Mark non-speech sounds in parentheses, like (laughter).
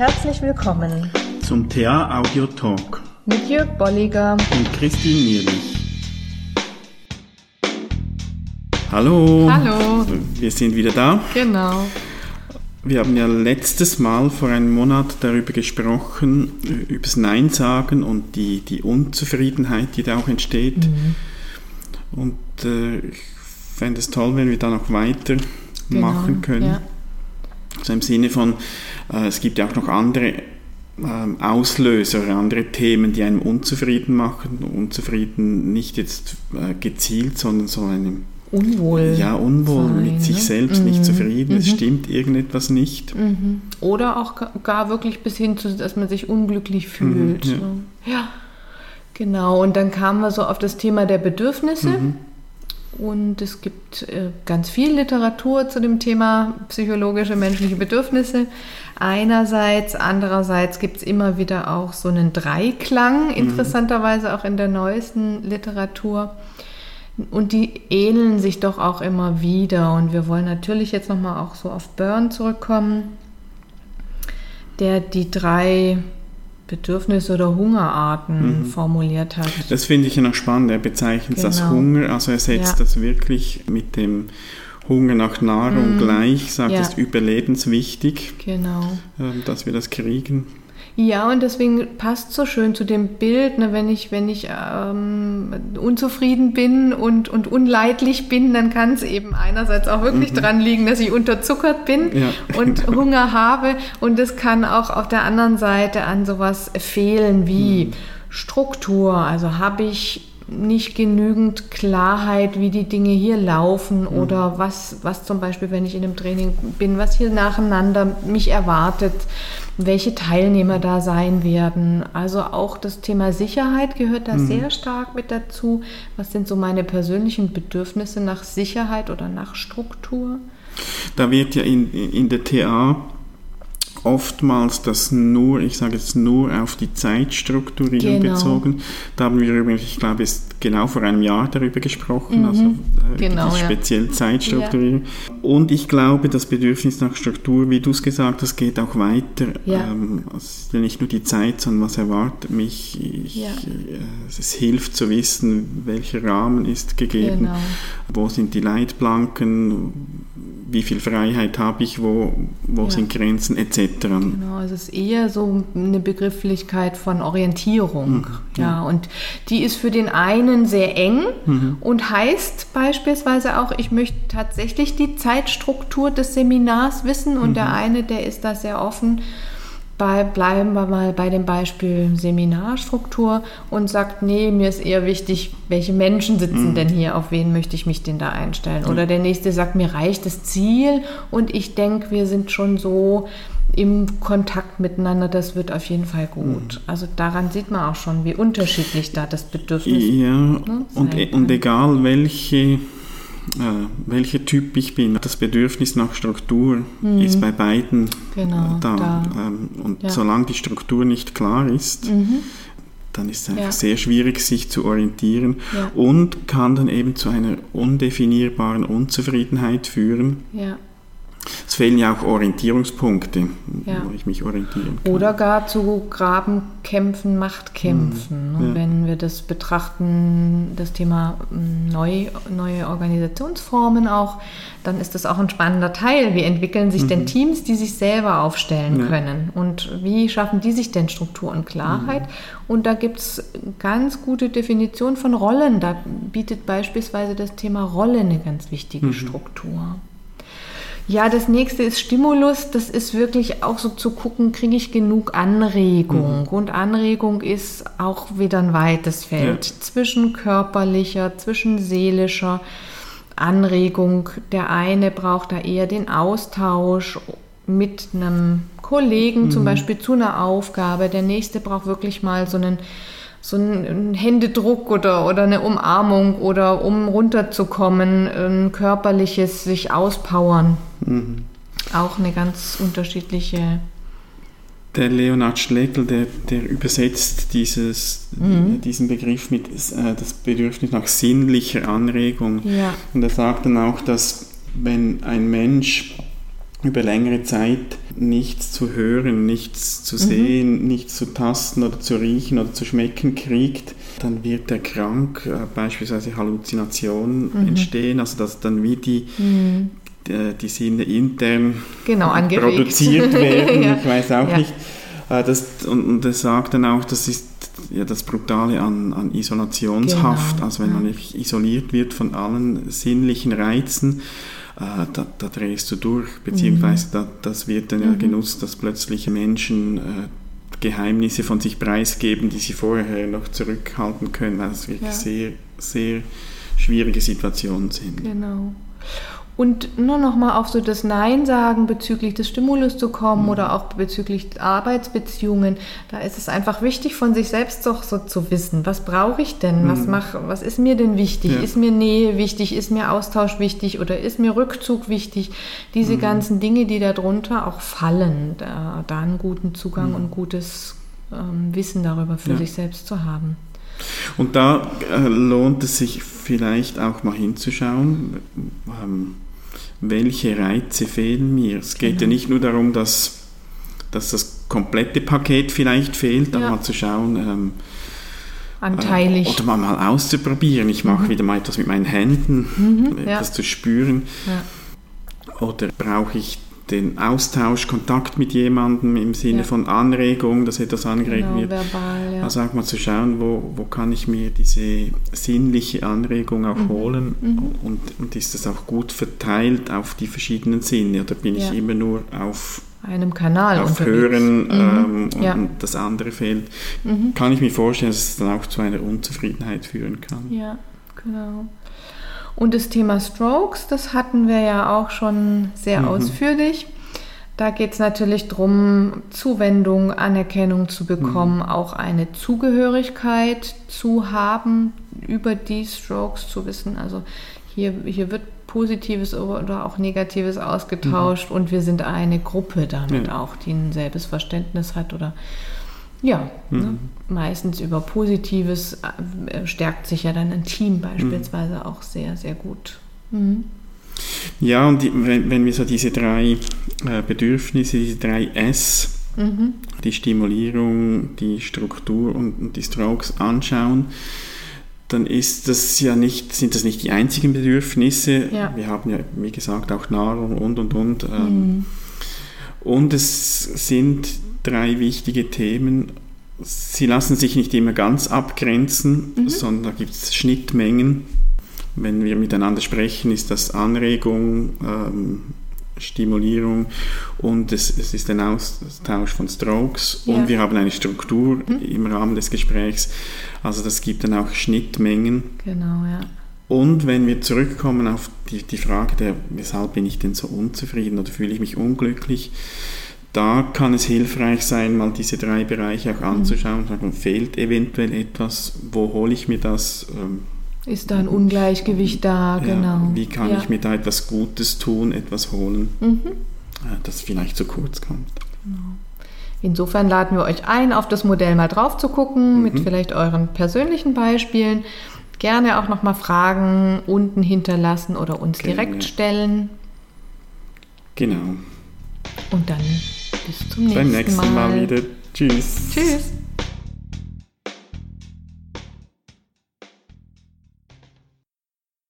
Herzlich willkommen zum TA Audio Talk mit Jörg Bolliger und Christine Nierlich. Hallo. Hallo. Wir sind wieder da. Genau. Wir haben ja letztes Mal vor einem Monat darüber gesprochen, über das Nein sagen und die, die Unzufriedenheit, die da auch entsteht. Mhm. Und äh, ich fände es toll, wenn wir da noch weiter genau, machen können. Ja. Also im Sinne von, äh, es gibt ja auch noch andere ähm, Auslöser, andere Themen, die einem unzufrieden machen. Unzufrieden nicht jetzt äh, gezielt, sondern so einem Unwohl. Ja, unwohl, sein, mit sich ne? selbst, mhm. nicht zufrieden, mhm. es stimmt irgendetwas nicht. Mhm. Oder auch gar wirklich bis hin zu, dass man sich unglücklich fühlt. Mhm, ja. ja. genau. Und dann kamen wir so auf das Thema der Bedürfnisse. Und es gibt äh, ganz viel Literatur zu dem Thema psychologische menschliche Bedürfnisse. Einerseits, andererseits gibt es immer wieder auch so einen Dreiklang, mhm. interessanterweise auch in der neuesten Literatur. Und die ähneln sich doch auch immer wieder. Und wir wollen natürlich jetzt nochmal auch so auf Burn zurückkommen, der die drei Bedürfnisse oder Hungerarten mhm. formuliert hat. Das finde ich ja noch spannend. Er bezeichnet genau. das Hunger, also er setzt ja. das wirklich mit dem Hunger nach Nahrung mhm. gleich, sagt, es ja. ist überlebenswichtig, genau. Ähm, dass wir das kriegen. Ja, und deswegen passt so schön zu dem Bild, ne, wenn ich, wenn ich ähm, unzufrieden bin und, und unleidlich bin, dann kann es eben einerseits auch wirklich mhm. dran liegen, dass ich unterzuckert bin ja, und. (laughs) Hunger habe. Und es kann auch auf der anderen Seite an sowas fehlen wie mhm. Struktur. Also habe ich nicht genügend Klarheit, wie die Dinge hier laufen mhm. oder was, was zum Beispiel, wenn ich in einem Training bin, was hier nacheinander mich erwartet, welche Teilnehmer da sein werden. Also auch das Thema Sicherheit gehört da mhm. sehr stark mit dazu. Was sind so meine persönlichen Bedürfnisse nach Sicherheit oder nach Struktur? Da wird ja in, in der TA oftmals das nur, ich sage jetzt nur auf die Zeitstrukturierung genau. bezogen. Da haben wir übrigens, ich glaube, es genau vor einem Jahr darüber gesprochen, mhm. also äh, genau, die spezielle ja. Zeitstrukturierung. Ja. Und ich glaube, das Bedürfnis nach Struktur, wie du es gesagt hast, geht auch weiter. Ja. Ähm, also nicht nur die Zeit, sondern was erwartet mich. Ich, ja. äh, es hilft zu wissen, welcher Rahmen ist gegeben, genau. wo sind die Leitplanken, wie viel Freiheit habe ich, wo, wo ja. sind Grenzen etc. Genau, es ist eher so eine Begrifflichkeit von Orientierung. Mhm. Ja, und die ist für den einen sehr eng mhm. und heißt beispielsweise auch, ich möchte tatsächlich die Zeitstruktur des Seminars wissen und mhm. der eine, der ist da sehr offen bei, bleiben wir mal bei dem Beispiel Seminarstruktur und sagt, nee, mir ist eher wichtig, welche Menschen sitzen mhm. denn hier, auf wen möchte ich mich denn da einstellen. Oder der nächste sagt, mir reicht das Ziel und ich denke, wir sind schon so im Kontakt miteinander, das wird auf jeden Fall gut. Mhm. Also daran sieht man auch schon, wie unterschiedlich da das Bedürfnis ist. Ja, ne, und, e- und egal welche äh, welcher Typ ich bin. Das Bedürfnis nach Struktur mhm. ist bei beiden genau, da. da. Ähm, und ja. solange die Struktur nicht klar ist, mhm. dann ist es einfach ja. sehr schwierig, sich zu orientieren ja. und kann dann eben zu einer undefinierbaren Unzufriedenheit führen. Ja es fehlen ja auch Orientierungspunkte, ja. wo ich mich orientieren kann. Oder gar zu Grabenkämpfen, Machtkämpfen. Mhm. Ja. Wenn wir das betrachten, das Thema neu, neue Organisationsformen auch, dann ist das auch ein spannender Teil. Wie entwickeln sich mhm. denn Teams, die sich selber aufstellen ja. können? Und wie schaffen die sich denn Struktur und Klarheit? Mhm. Und da gibt es ganz gute Definition von Rollen. Da bietet beispielsweise das Thema Rolle eine ganz wichtige mhm. Struktur. Ja, das nächste ist Stimulus. Das ist wirklich auch so zu gucken, kriege ich genug Anregung. Mhm. Und Anregung ist auch wieder ein weites Feld ja. zwischen körperlicher, zwischen seelischer Anregung. Der eine braucht da eher den Austausch mit einem Kollegen, mhm. zum Beispiel zu einer Aufgabe. Der nächste braucht wirklich mal so einen so ein Händedruck oder, oder eine Umarmung oder um runterzukommen, ein körperliches sich auspowern. Mhm. Auch eine ganz unterschiedliche. Der Leonard Schlegel, der, der übersetzt dieses, mhm. diesen Begriff mit äh, das Bedürfnis nach sinnlicher Anregung. Ja. Und er sagt dann auch, dass wenn ein Mensch über längere Zeit nichts zu hören, nichts zu mhm. sehen, mhm. nichts zu tasten oder zu riechen oder zu schmecken kriegt, dann wird er krank, äh, beispielsweise Halluzinationen mhm. entstehen, also dass dann wie die, mhm. Die, die, Sinne intern genau, (laughs) produziert (laughs) werden, ja. ich weiß auch ja. nicht. Äh, das, und, und er sagt dann auch, das ist ja das Brutale an, an Isolationshaft, genau. also wenn man isoliert wird von allen sinnlichen Reizen, äh, da, da, drehst du durch, beziehungsweise mhm. da, das wird dann ja mhm. genutzt, dass plötzliche Menschen äh, Geheimnisse von sich preisgeben, die sie vorher noch zurückhalten können, weil es wirklich ja. sehr, sehr schwierige Situationen sind. Genau. Und nur noch mal auf so das Nein sagen bezüglich des Stimulus zu kommen mhm. oder auch bezüglich Arbeitsbeziehungen, da ist es einfach wichtig von sich selbst doch so zu wissen, was brauche ich denn, mhm. was mach, was ist mir denn wichtig, ja. ist mir Nähe wichtig, ist mir Austausch wichtig oder ist mir Rückzug wichtig, diese mhm. ganzen Dinge, die darunter auch fallen, da, da einen guten Zugang mhm. und gutes ähm, Wissen darüber für ja. sich selbst zu haben. Und da äh, lohnt es sich vielleicht auch mal hinzuschauen. Ähm, welche Reize fehlen mir. Es geht genau. ja nicht nur darum, dass, dass das komplette Paket vielleicht fehlt, ja. mal zu schauen, ähm, Anteilig. Äh, oder mal, mal auszuprobieren. Ich mache mhm. wieder mal etwas mit meinen Händen, mhm, etwas ja. zu spüren. Ja. Oder brauche ich den Austausch, Kontakt mit jemandem im Sinne ja. von Anregung, dass etwas angeregt genau, wird. Verbal, ja. Also auch mal zu schauen, wo, wo kann ich mir diese sinnliche Anregung auch mhm. holen mhm. Und, und ist das auch gut verteilt auf die verschiedenen Sinne oder bin ja. ich immer nur auf einem Kanal auf unterwegs. Hören mhm. ähm, und das andere fehlt, mhm. kann ich mir vorstellen, dass es dann auch zu einer Unzufriedenheit führen kann. Ja, genau. Und das Thema Strokes, das hatten wir ja auch schon sehr mhm. ausführlich. Da geht es natürlich darum, Zuwendung, Anerkennung zu bekommen, mhm. auch eine Zugehörigkeit zu haben, über die Strokes zu wissen. Also hier, hier wird Positives oder auch Negatives ausgetauscht mhm. und wir sind eine Gruppe damit ja. auch, die ein selbes Verständnis hat oder ja, ne? mhm. ne? meistens über Positives äh, stärkt sich ja dann ein Team beispielsweise mhm. auch sehr, sehr gut. Mhm. Ja, und die, wenn, wenn, wir so diese drei äh, Bedürfnisse, diese drei S, mhm. die Stimulierung, die Struktur und, und, die Strokes anschauen, dann ist das ja nicht, sind das nicht die einzigen Bedürfnisse. Ja. Wir haben ja, wie gesagt, auch Nahrung und und und. Ähm, mhm. und es sind drei wichtige Themen. Sie lassen sich nicht immer ganz abgrenzen, mhm. sondern da gibt es Schnittmengen. Wenn wir miteinander sprechen, ist das Anregung, ähm, Stimulierung und es, es, ist ein Austausch von Strokes ja. und wir haben eine Struktur mhm. im Rahmen des Gesprächs. Also das gibt dann auch Schnittmengen. Genau, ja. Und wenn wir zurückkommen auf die, die Frage der, weshalb bin ich denn so unzufrieden oder fühle ich mich unglücklich, da kann es hilfreich sein, mal diese drei Bereiche auch anzuschauen. Sagen, fehlt eventuell etwas? Wo hole ich mir das? Ähm, Ist da ein Ungleichgewicht da? Ja, genau. Wie kann ja. ich mir da etwas Gutes tun, etwas holen, mhm. das vielleicht zu kurz kommt? Genau. Insofern laden wir euch ein, auf das Modell mal drauf zu gucken, mhm. mit vielleicht euren persönlichen Beispielen. Gerne auch nochmal Fragen unten hinterlassen oder uns Gerne. direkt stellen. Genau. Und dann bis zum nächsten Mal. Beim nächsten Mal wieder. Tschüss. Tschüss.